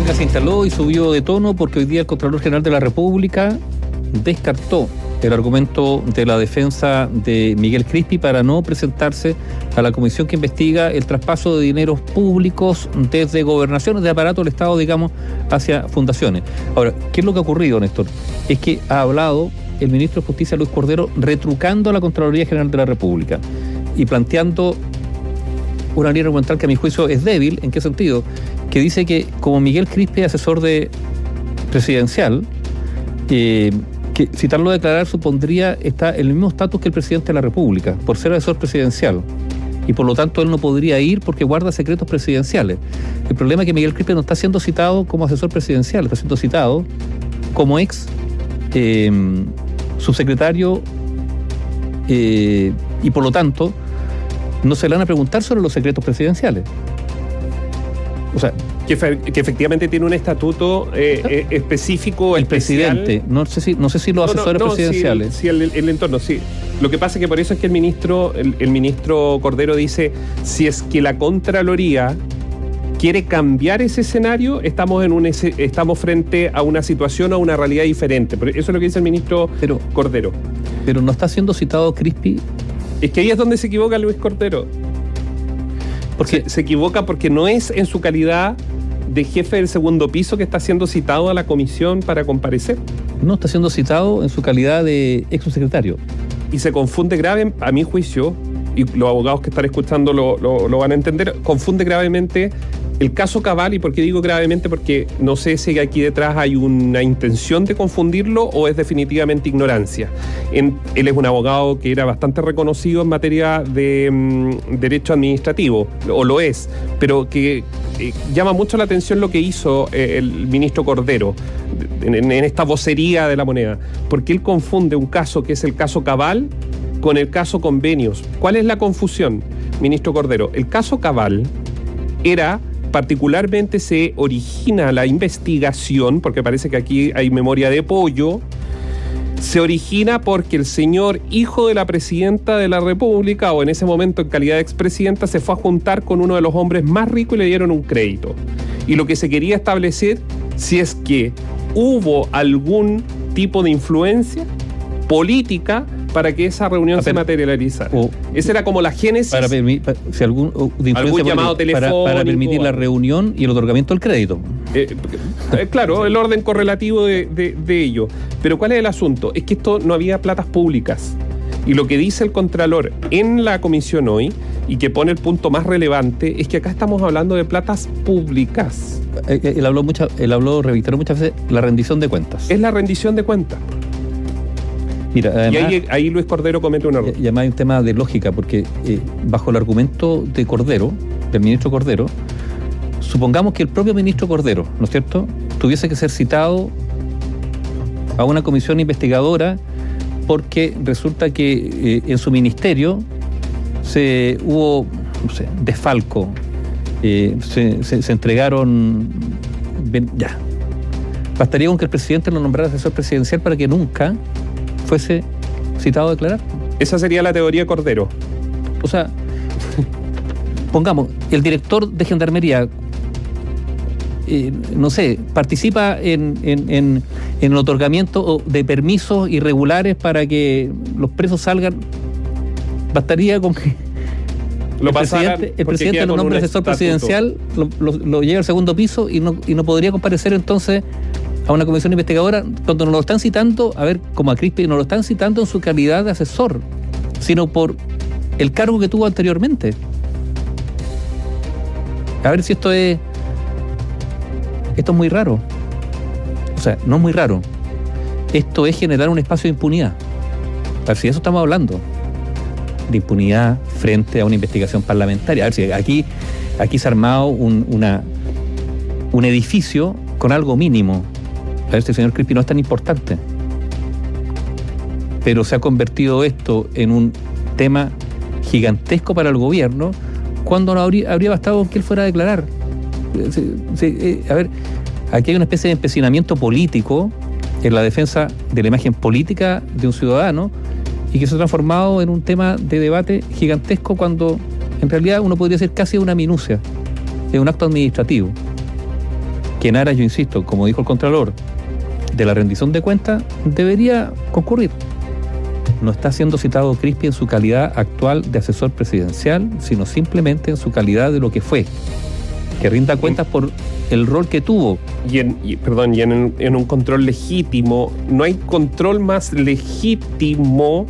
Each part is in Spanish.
polémica se instaló y subió de tono porque hoy día el Contralor General de la República descartó el argumento de la defensa de Miguel Crispi para no presentarse a la comisión que investiga el traspaso de dineros públicos desde gobernaciones, de aparato del Estado, digamos, hacia fundaciones. Ahora, ¿qué es lo que ha ocurrido, Néstor? Es que ha hablado el ministro de Justicia, Luis Cordero, retrucando a la Contraloría General de la República y planteando una línea argumental que a mi juicio es débil. ¿En qué sentido? Que dice que como Miguel Crispi es asesor de presidencial, eh, que citarlo a declarar supondría está el mismo estatus que el presidente de la República, por ser asesor presidencial. Y por lo tanto él no podría ir porque guarda secretos presidenciales. El problema es que Miguel Crispi no está siendo citado como asesor presidencial, está siendo citado como ex eh, subsecretario eh, y por lo tanto no se le van a preguntar sobre los secretos presidenciales. O sea, que, efectivamente tiene un estatuto eh, eh, específico. El presidente, no sé si, no sé si los asesores presidenciales. Sí, el, entorno, sí. Lo que pasa es que por eso es que el ministro, el, ministro Cordero dice, si es que la Contraloría quiere cambiar ese escenario, estamos en un estamos frente a una situación o a una realidad diferente. Eso es lo que dice el ministro Cordero. Pero no está siendo citado Crispi es que ahí es donde se equivoca Luis Cordero. Porque se, equivoca porque no es en su calidad de jefe del segundo piso que está siendo citado a la comisión para comparecer. No, está siendo citado en su calidad de ex. Y se confunde grave, a mi juicio, y los abogados que están escuchando lo, lo van a entender, confunde gravemente el caso Cabal, ¿y por qué digo gravemente? Porque no sé si aquí detrás hay una intención de confundirlo o es definitivamente ignorancia. él es un abogado que era bastante reconocido en materia de mm, derecho administrativo, o lo es, pero que eh, llama mucho la atención lo que hizo eh, el ministro Cordero en, en esta vocería de la moneda, porque él confunde un caso que es el caso Cabal con el caso convenios. ¿Cuál es la confusión, ministro Cordero? El caso Cabal era particularmente se origina la investigación, porque parece que aquí hay memoria de pollo, se origina porque el señor hijo de la presidenta de la República, o en ese momento en calidad de expresidenta, se fue a juntar con uno de los hombres más ricos y le dieron un crédito. Y lo que se quería establecer, si es que hubo algún tipo de influencia política para que esa reunión se materializara. Esa era como la génesis. Para, si algún, llamado telefónico. Para, permitir la reunión y el otorgamiento del crédito. Eh, eh, claro, el orden correlativo de, de, ello. Pero ¿cuál es el asunto? Es que esto no había platas públicas. Y lo que dice el Contralor en la comisión hoy, y que pone el punto más relevante, es que acá estamos hablando de platas públicas. Eh, él habló, mucho, él habló, revisó muchas veces la rendición de cuentas. Es la rendición de cuentas. Mira, y ahí, Luis Cordero comete un error. Y además hay un tema de lógica, porque eh, bajo el argumento de Cordero, del ministro Cordero, supongamos que el propio ministro Cordero, ¿no es cierto?, tuviese que ser citado a una comisión investigadora porque resulta que eh, en su ministerio se hubo, no sé, desfalco, eh, se, se, entregaron, ya. Bastaría con que el presidente lo nombrara asesor presidencial para que nunca fuese citado a declarar. Esa sería la teoría Cordero. O sea, pongamos, el director de Gendarmería, eh, no sé, participa en, el otorgamiento de permisos irregulares para que los presos salgan, bastaría con que lo el presidente, el presidente lo nombre asesor presidencial, lo, lo, lleva al segundo piso y no, y no podría comparecer entonces a una comisión investigadora cuando nos lo están citando, a ver, como a Crispi, no lo están citando en su calidad de asesor, sino por el cargo que tuvo anteriormente. A ver si esto es. Esto es muy raro. O sea, no es muy raro. Esto es generar un espacio de impunidad. A ver si eso estamos hablando. De impunidad frente a una investigación parlamentaria. A ver si aquí, aquí se ha armado un, un edificio con algo mínimo a este señor Crispi no es tan importante. Pero se ha convertido esto en un tema gigantesco para el gobierno cuando no habría, bastado que él fuera a declarar. Eh, a ver, aquí hay una especie de empecinamiento político en la defensa de la imagen política de un ciudadano y que se ha transformado en un tema de debate gigantesco cuando en realidad uno podría ser casi una minucia, es un acto administrativo. que en aras, yo insisto, como dijo el Contralor, de la rendición de cuentas, debería concurrir. No está siendo citado Crispi en su calidad actual de asesor presidencial, sino simplemente en su calidad de lo que fue. Que rinda cuentas por el rol que tuvo. Y en, perdón, y en, en un control legítimo, no hay control más legítimo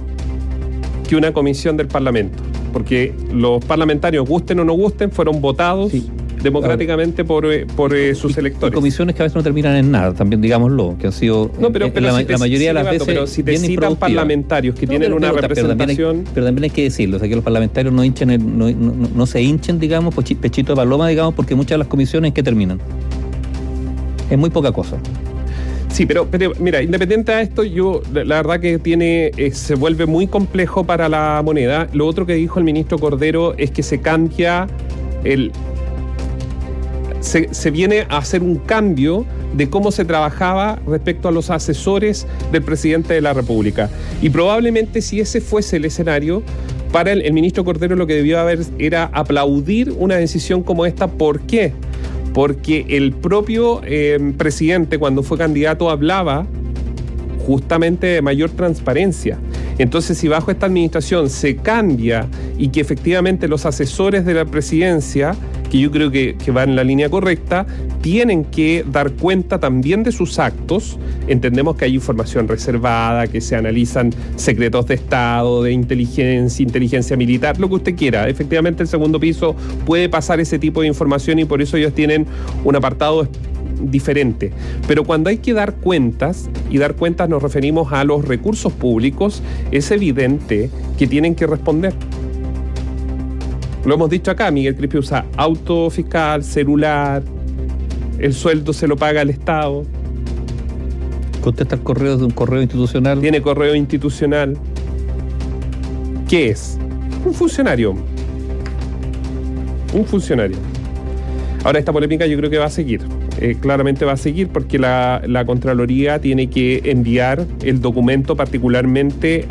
que una comisión del Parlamento. Porque los parlamentarios, gusten o no gusten, fueron votados democráticamente por, eh, por eh, sus electores. comisiones que a veces no terminan en nada, también digámoslo, que han sido no, pero, la, mayoría de las veces. Pero si te citan parlamentarios que tienen una representación. Pero también, hay, que decirlo, o sea, que los parlamentarios no, hinchen no, no, se hinchen, digamos, pechito de paloma, digamos, porque muchas de las comisiones que terminan. Es muy poca cosa. Sí, pero, pero, mira, independiente de esto, yo la verdad que tiene eh, se vuelve muy complejo para la moneda. Lo otro que dijo el ministro Cordero es que se cambia el se, viene a hacer un cambio de cómo se trabajaba respecto a los asesores del presidente de la República. Y probablemente si ese fuese el escenario, para el, ministro Cordero lo que debió haber era aplaudir una decisión como esta. ¿Por qué? Porque el propio eh, presidente cuando fue candidato hablaba justamente de mayor transparencia. Entonces, si bajo esta administración se cambia y que efectivamente los asesores de la presidencia que yo creo que, que va en la línea correcta, tienen que dar cuenta también de sus actos. Entendemos que hay información reservada, que se analizan secretos de Estado, de inteligencia, inteligencia militar, lo que usted quiera. Efectivamente, el segundo piso puede pasar ese tipo de información y por eso ellos tienen un apartado diferente. Pero cuando hay que dar cuentas, y dar cuentas nos referimos a los recursos públicos, es evidente que tienen que responder. Lo hemos dicho acá, Miguel Crispi usa auto fiscal, celular, el sueldo se lo paga el Estado. Contesta el correo de un correo institucional. Tiene correo institucional. ¿Qué es? Un funcionario. Un funcionario. Ahora esta polémica yo creo que va a seguir. Eh, claramente va a seguir porque la, Contraloría tiene que enviar el documento particularmente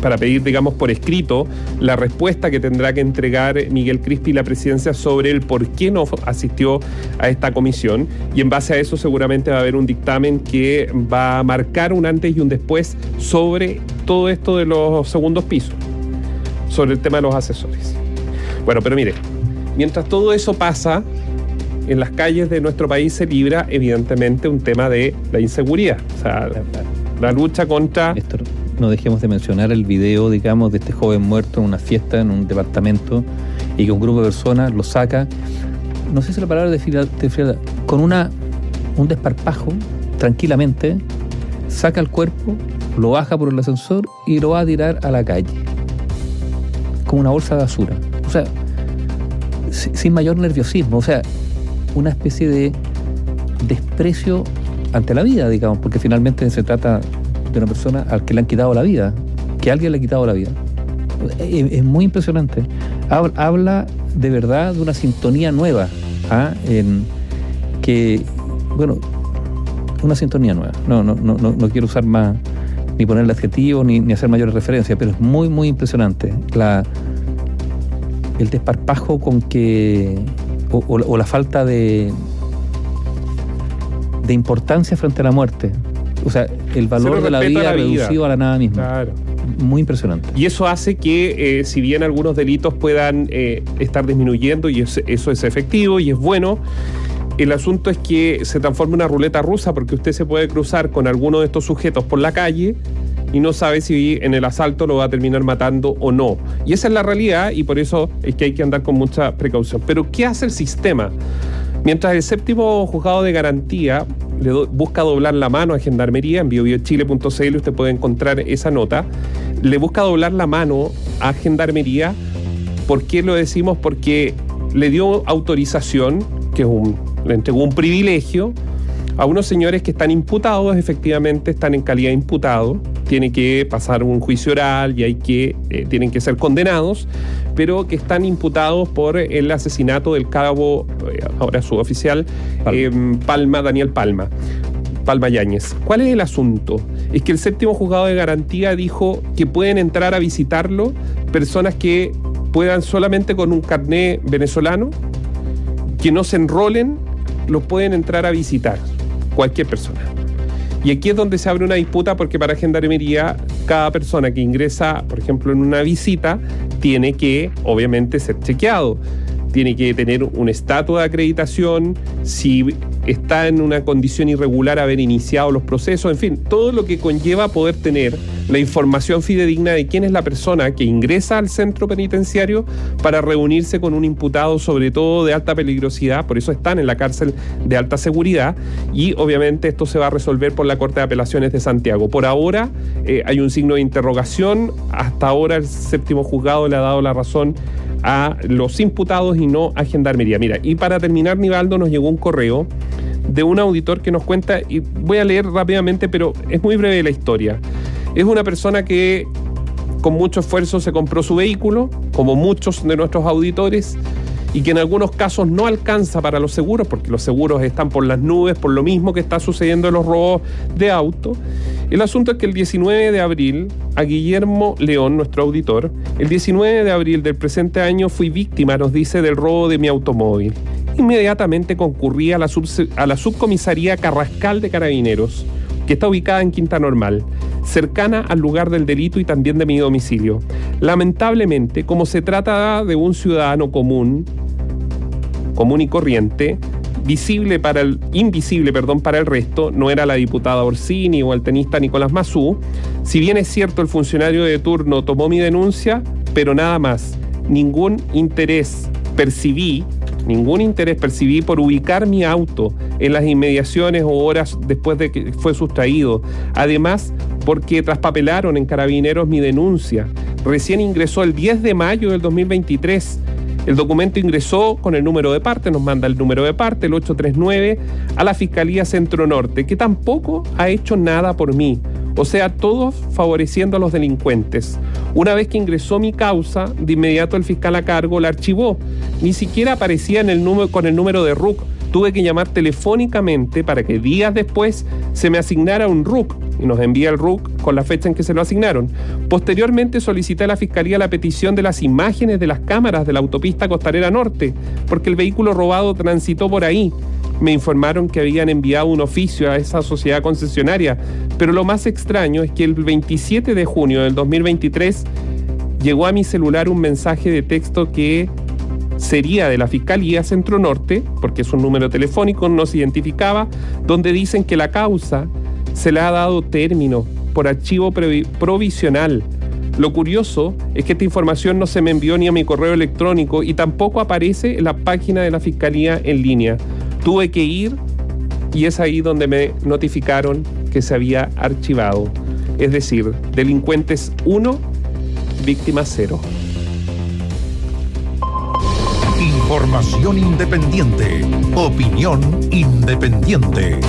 para pedir, digamos, por escrito la respuesta que tendrá que entregar Miguel Crispi la presidencia sobre el por qué no asistió a esta comisión y en base a eso seguramente va a haber un dictamen que va a marcar un antes y un después sobre todo esto de los segundos pisos, sobre el tema de los asesores. Bueno, pero mire, mientras todo eso pasa, en las calles de nuestro país se libra evidentemente un tema de la inseguridad. O sea, la lucha contra... no dejemos de mencionar el video, digamos, de este joven muerto en una fiesta en un departamento y que un grupo de personas lo saca, no sé si la palabra de frialdad, con una, un desparpajo, tranquilamente, saca el cuerpo, lo baja por el ascensor y lo va a tirar a la calle. Como una bolsa de basura. O sea, sin mayor nerviosismo. O sea, una especie de desprecio ante la vida, digamos, porque finalmente se trata de una persona al que le han quitado la vida, que alguien le ha quitado la vida. Es, muy impresionante. Habla de verdad de una sintonía nueva, ¿ah? que, bueno, una sintonía nueva. No, no, no, no, quiero usar más, ni ponerle adjetivo, ni, ni hacer mayores referencias, pero es muy, muy impresionante. El desparpajo con que o, la falta de, de importancia frente a la muerte. O sea, el valor de la vida, reducido a la nada misma. Muy impresionante. Y eso hace que, eh, si bien algunos delitos puedan eh, estar disminuyendo, y eso, es efectivo y es bueno, el asunto es que se transforma en una ruleta rusa porque usted se puede cruzar con alguno de estos sujetos por la calle y no sabe si en el asalto lo va a terminar matando o no. Y esa es la realidad y por eso es que hay que andar con mucha precaución. Pero ¿qué hace el sistema? Mientras el séptimo juzgado de garantía le busca doblar la mano a Gendarmería, en biobiochile.cl usted puede encontrar esa nota, le busca doblar la mano a Gendarmería. ¿Por qué lo decimos? Porque le dio autorización, que es un, le entregó un privilegio a unos señores que están imputados, efectivamente están en calidad de imputados, tiene que pasar un juicio oral y hay que, eh, tienen que ser condenados, pero que están imputados por el asesinato del cabo, eh, ahora suboficial, Palma. Em, Palma, Daniel Palma. Palma Yáñez. ¿Cuál es el asunto? Es que el séptimo juzgado de garantía dijo que pueden entrar a visitarlo personas que puedan solamente con un carné venezolano, que no se enrolen lo pueden entrar a visitar cualquier persona. Y aquí es donde se abre una disputa porque para Gendarmería cada persona que ingresa, por ejemplo, en una visita, tiene que obviamente ser chequeado tiene que tener un estatus de acreditación, si está en una condición irregular haber iniciado los procesos, en fin, todo lo que conlleva poder tener la información fidedigna de quién es la persona que ingresa al centro penitenciario para reunirse con un imputado, sobre todo de alta peligrosidad, por eso están en la cárcel de alta seguridad, y obviamente esto se va a resolver por la Corte de Apelaciones de Santiago. Por ahora eh, hay un signo de interrogación, hasta ahora el séptimo juzgado le ha dado la razón a los imputados y no a Gendarmería. Mira, y para terminar, Nivaldo, nos llegó un correo de un auditor que nos cuenta, y voy a leer rápidamente, pero es muy breve la historia. Es una persona que con mucho esfuerzo se compró su vehículo, como muchos de nuestros auditores, y que en algunos casos no alcanza para los seguros, porque los seguros están por las nubes, por lo mismo que está sucediendo en los robos de auto. El asunto es que el 19 de abril, a Guillermo León, nuestro auditor, el 19 de abril del presente año fui víctima, nos dice, del robo de mi automóvil. Inmediatamente concurrí a la, a la subcomisaría Carrascal de Carabineros, que está ubicada en Quinta Normal cercana al lugar del delito y también de mi domicilio. Lamentablemente, como se trata de un ciudadano común, común y corriente, visible para el, invisible perdón, para el resto, no era la diputada Orsini o el tenista Nicolás Mazú. Si bien es cierto, el funcionario de turno tomó mi denuncia, pero nada más. Ningún interés percibí, ningún interés percibí por ubicar mi auto en las inmediaciones o horas después de que fue sustraído. Además, porque traspapelaron en carabineros mi denuncia. Recién ingresó el 10 de mayo del 2023 el documento ingresó con el número de parte, nos manda el número de parte, el 839, a la Fiscalía Centro Norte, que tampoco ha hecho nada por mí. O sea, todos favoreciendo a los delincuentes. Una vez que ingresó mi causa, de inmediato el fiscal a cargo la archivó. Ni siquiera aparecía en el número, con el número de RUC. Tuve que llamar telefónicamente para que días después se me asignara un RUC nos envía el RUC con la fecha en que se lo asignaron. Posteriormente solicité a la Fiscalía la petición de las imágenes de las cámaras de la autopista Costarera Norte, porque el vehículo robado transitó por ahí. Me informaron que habían enviado un oficio a esa sociedad concesionaria, pero lo más extraño es que el 27 de junio del 2023 llegó a mi celular un mensaje de texto que sería de la Fiscalía Centro Norte, porque es un número telefónico, no se identificaba, donde dicen que la causa se le ha dado término por archivo provisional. Lo curioso es que esta información no se me envió ni a mi correo electrónico y tampoco aparece en la página de la Fiscalía en línea. Tuve que ir y es ahí donde me notificaron que se había archivado. Es decir, delincuentes 1, víctimas 0. Información independiente. Opinión independiente.